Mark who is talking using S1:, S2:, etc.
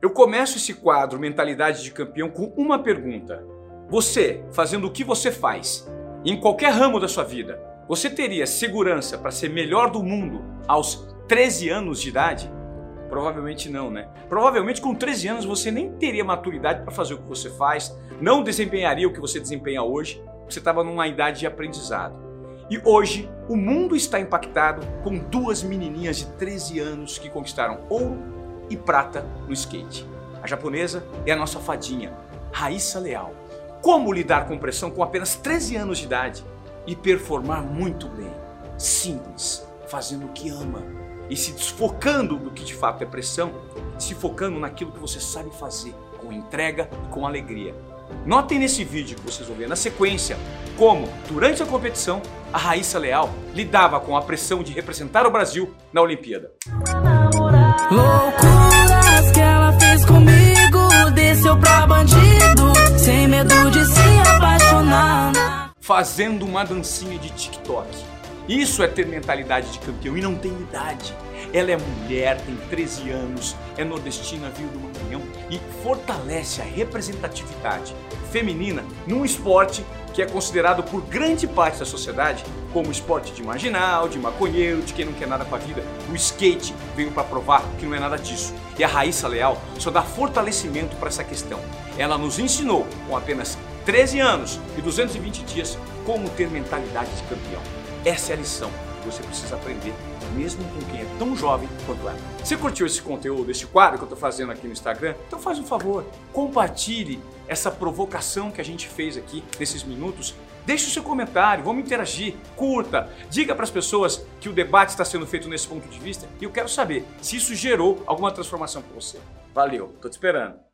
S1: Eu começo esse quadro Mentalidade de Campeão com uma pergunta. Você, fazendo o que você faz, em qualquer ramo da sua vida, você teria segurança para ser melhor do mundo aos 13 anos de idade? Provavelmente não, né? Provavelmente com 13 anos você nem teria maturidade para fazer o que você faz, não desempenharia o que você desempenha hoje, você estava numa idade de aprendizado. E hoje o mundo está impactado com duas menininhas de 13 anos que conquistaram ouro e prata no skate. A japonesa é a nossa fadinha, Raíssa Leal. Como lidar com pressão com apenas 13 anos de idade e performar muito bem? Simples, fazendo o que ama e se desfocando do que de fato é pressão, se focando naquilo que você sabe fazer, com entrega e com alegria. Notem nesse vídeo que vocês vão ver na sequência como, durante a competição, a Raíssa Leal lidava com a pressão de representar o Brasil na Olimpíada.
S2: Loucuras que ela fez comigo, desceu pra bandido, sem medo de se apaixonar.
S1: Fazendo uma dancinha de TikTok. Isso é ter mentalidade de campeão e não tem idade. Ela é mulher, tem 13 anos, é nordestina, viu do Maranhão e fortalece a representatividade feminina num esporte que é considerado por grande parte da sociedade como esporte de marginal, de maconheiro, de quem não quer nada com a vida. O skate veio para provar que não é nada disso. E a Raíssa Leal só dá fortalecimento para essa questão. Ela nos ensinou, com apenas 13 anos e 220 dias, como ter mentalidade de campeão. Essa é a lição que você precisa aprender mesmo com quem é tão jovem quanto ela. Você curtiu esse conteúdo, esse quadro que eu estou fazendo aqui no Instagram? Então faz um favor, compartilhe essa provocação que a gente fez aqui nesses minutos. Deixe o seu comentário, vamos interagir, curta, diga para as pessoas que o debate está sendo feito nesse ponto de vista e eu quero saber se isso gerou alguma transformação para você. Valeu, tô te esperando.